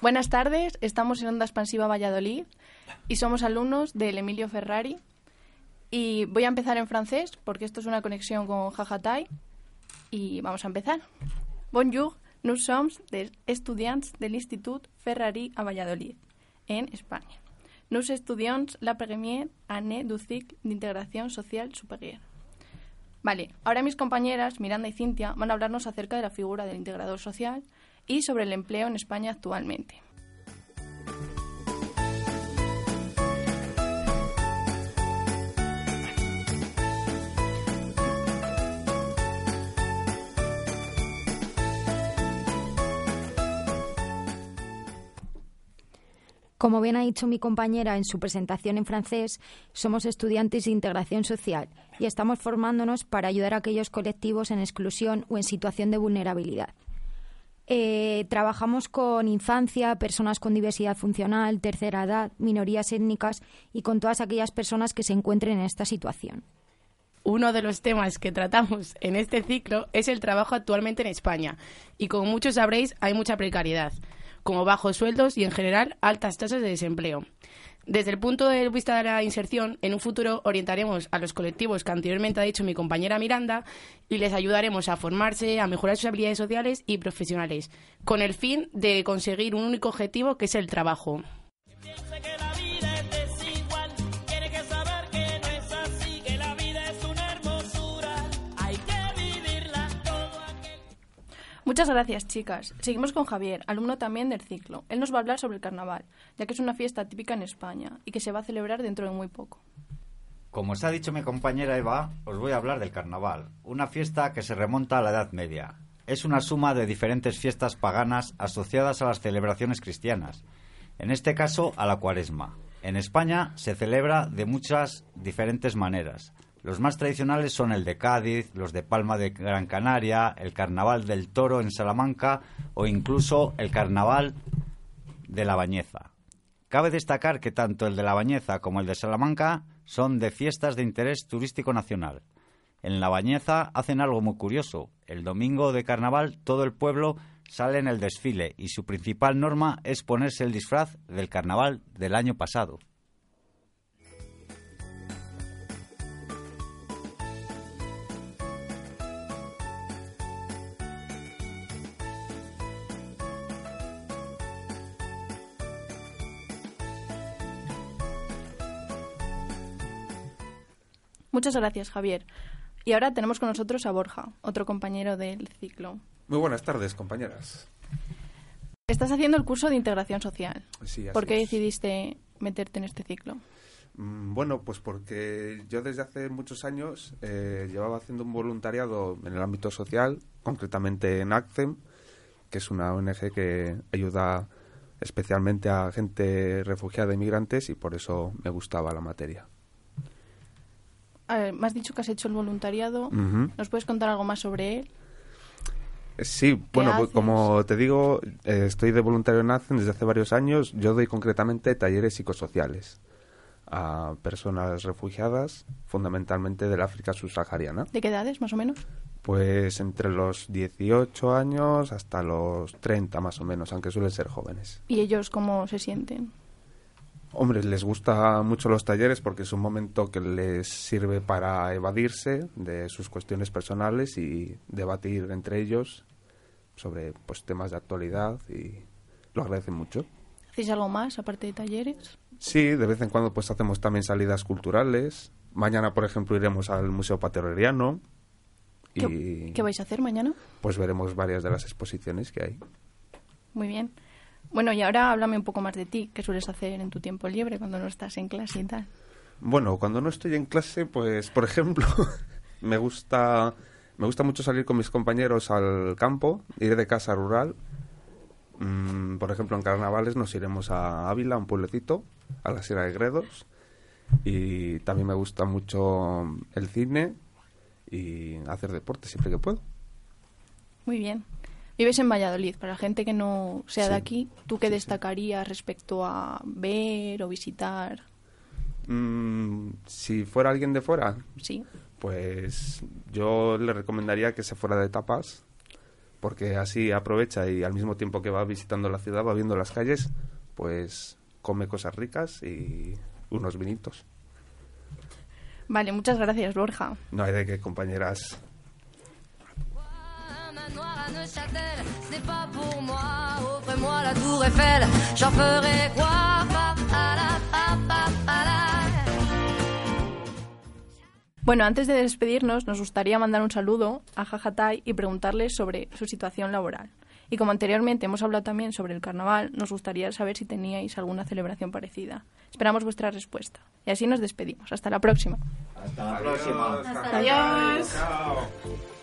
Buenas tardes, estamos en Onda Expansiva Valladolid y somos alumnos del Emilio Ferrari. Y voy a empezar en francés porque esto es una conexión con Jajatai. Y vamos a empezar. Bonjour, nous sommes des étudiants de l'Institut Ferrari a Valladolid, en España. Nous étudions la première année du cycle d'integración social superior. Vale, ahora mis compañeras Miranda y Cintia van a hablarnos acerca de la figura del integrador social y sobre el empleo en España actualmente. Como bien ha dicho mi compañera en su presentación en francés, somos estudiantes de integración social y estamos formándonos para ayudar a aquellos colectivos en exclusión o en situación de vulnerabilidad. Eh, trabajamos con infancia, personas con diversidad funcional, tercera edad, minorías étnicas y con todas aquellas personas que se encuentren en esta situación. Uno de los temas que tratamos en este ciclo es el trabajo actualmente en España y como muchos sabréis hay mucha precariedad como bajos sueldos y en general altas tasas de desempleo. Desde el punto de vista de la inserción, en un futuro orientaremos a los colectivos que anteriormente ha dicho mi compañera Miranda y les ayudaremos a formarse, a mejorar sus habilidades sociales y profesionales, con el fin de conseguir un único objetivo que es el trabajo. Muchas gracias, chicas. Seguimos con Javier, alumno también del ciclo. Él nos va a hablar sobre el carnaval, ya que es una fiesta típica en España y que se va a celebrar dentro de muy poco. Como os ha dicho mi compañera Eva, os voy a hablar del carnaval, una fiesta que se remonta a la Edad Media. Es una suma de diferentes fiestas paganas asociadas a las celebraciones cristianas, en este caso a la cuaresma. En España se celebra de muchas diferentes maneras. Los más tradicionales son el de Cádiz, los de Palma de Gran Canaria, el Carnaval del Toro en Salamanca o incluso el Carnaval de la Bañeza. Cabe destacar que tanto el de la Bañeza como el de Salamanca son de fiestas de interés turístico nacional. En la Bañeza hacen algo muy curioso. El domingo de carnaval todo el pueblo sale en el desfile y su principal norma es ponerse el disfraz del carnaval del año pasado. Muchas gracias, Javier. Y ahora tenemos con nosotros a Borja, otro compañero del ciclo. Muy buenas tardes, compañeras. Estás haciendo el curso de integración social. Sí, así ¿Por qué es. decidiste meterte en este ciclo? Mm, Bueno, pues porque yo desde hace muchos años eh, llevaba haciendo un voluntariado en el ámbito social, concretamente en ACCEM, que es una ONG que ayuda especialmente a gente refugiada e inmigrantes y por eso me gustaba la materia. Ver, me has dicho que has hecho el voluntariado. ¿Nos puedes contar algo más sobre él? Sí, bueno, pues haces? como te digo, eh, estoy de voluntario en ACCEM desde hace varios años. Yo doy concretamente talleres psicosociales a personas refugiadas, fundamentalmente del África subsahariana. ¿De qué edades, más o menos? Pues entre los 18 años hasta los 30 más o menos, aunque suelen ser jóvenes. ¿Y ellos cómo se sienten? Hombre, les gusta mucho los talleres porque es un momento que les sirve para evadirse de sus cuestiones personales y debatir entre ellos sobre pues temas de actualidad y lo agradecen mucho. ¿Hacéis algo más aparte de talleres? Sí, de vez en cuando pues hacemos también salidas culturales. Mañana, por ejemplo, iremos al Museo Paterreriano y ¿Qué, qué vais a hacer mañana? pues veremos varias de las exposiciones que hay. Muy bien. Bueno, y ahora háblame un poco más de ti. ¿Qué sueles hacer en tu tiempo libre cuando no estás en clase y tal? Bueno, cuando no estoy en clase, pues, por ejemplo, me gusta me gusta mucho salir con mis compañeros al campo, ir de casa rural. Mm, por ejemplo, en carnavales nos iremos a Ávila, un pueblecito, a la Sierra de Gredos. Y también me gusta mucho el cine y hacer deporte siempre que puedo. Muy bien. Vives en Valladolid. Para la gente que no sea de aquí, ¿tú qué Sí, sí. destacarías respecto a ver o visitar? Mm, si fuera alguien de fuera, Sí. pues yo le recomendaría que se fuera de tapas porque así aprovecha y al mismo tiempo que va visitando la ciudad, va viendo las calles, pues come cosas ricas y unos vinitos. Vale, muchas gracias, Borja. No hay de qué, compañeras. À Neuchâtel, pas pour moi. Offrez-moi la tour Eiffel, j'en ferai quoi. Bueno, antes de despedirnos, nos gustaría mandar un saludo a Jajatai y preguntarles sobre su situación laboral. Y como anteriormente hemos hablado también sobre el carnaval, nos gustaría saber si teníais alguna celebración parecida. Esperamos vuestra respuesta. Y así nos despedimos. Hasta la próxima. Hasta la próxima. Adiós. Chao.